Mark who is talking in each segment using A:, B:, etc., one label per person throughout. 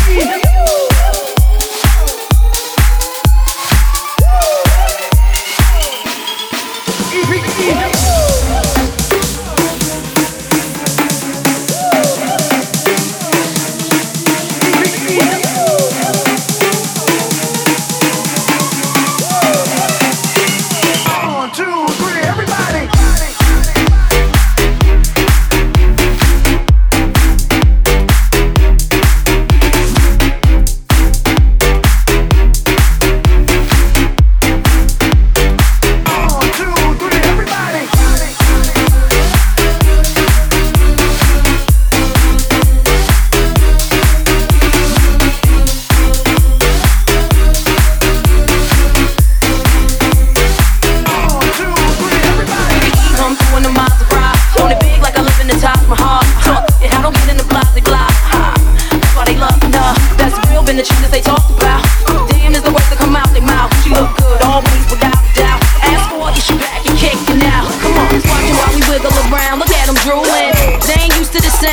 A: free.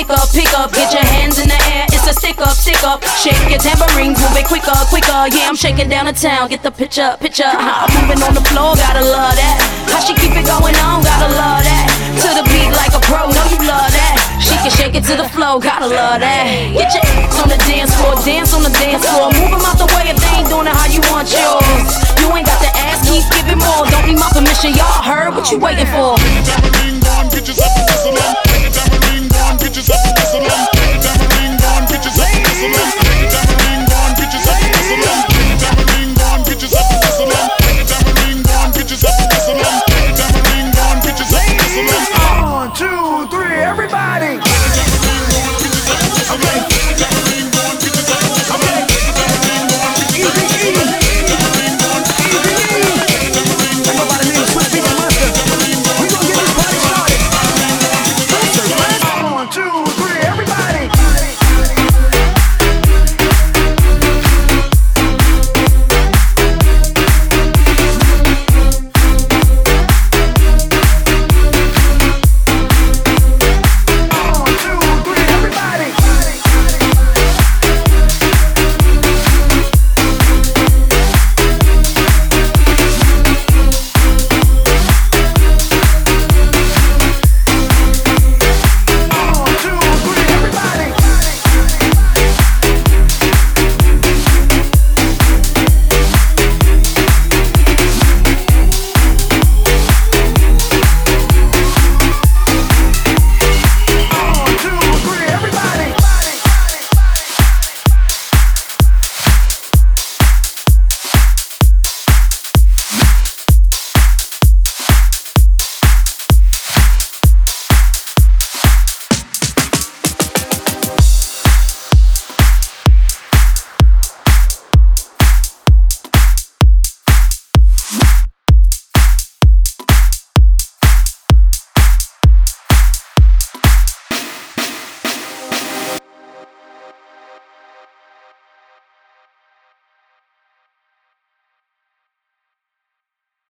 A: pick up, pick up, get your hands in the air. It's a stick up, stick up. Shake your tambourines, move it quicker, quicker. Yeah, I'm shaking down the town. Get the picture, picture. How I'm moving on the floor, gotta love that. How she keep it going on, gotta love that. To the beat like a pro, know you love that. She can shake it to the flow, gotta love that. Get your ass on the dance floor, dance on the dance floor. Move 'em out the way if they ain't doing it how you want yours. You ain't got to ask, keep giving more. Don't need my permission, y'all heard what you waiting for.
B: Get your on, get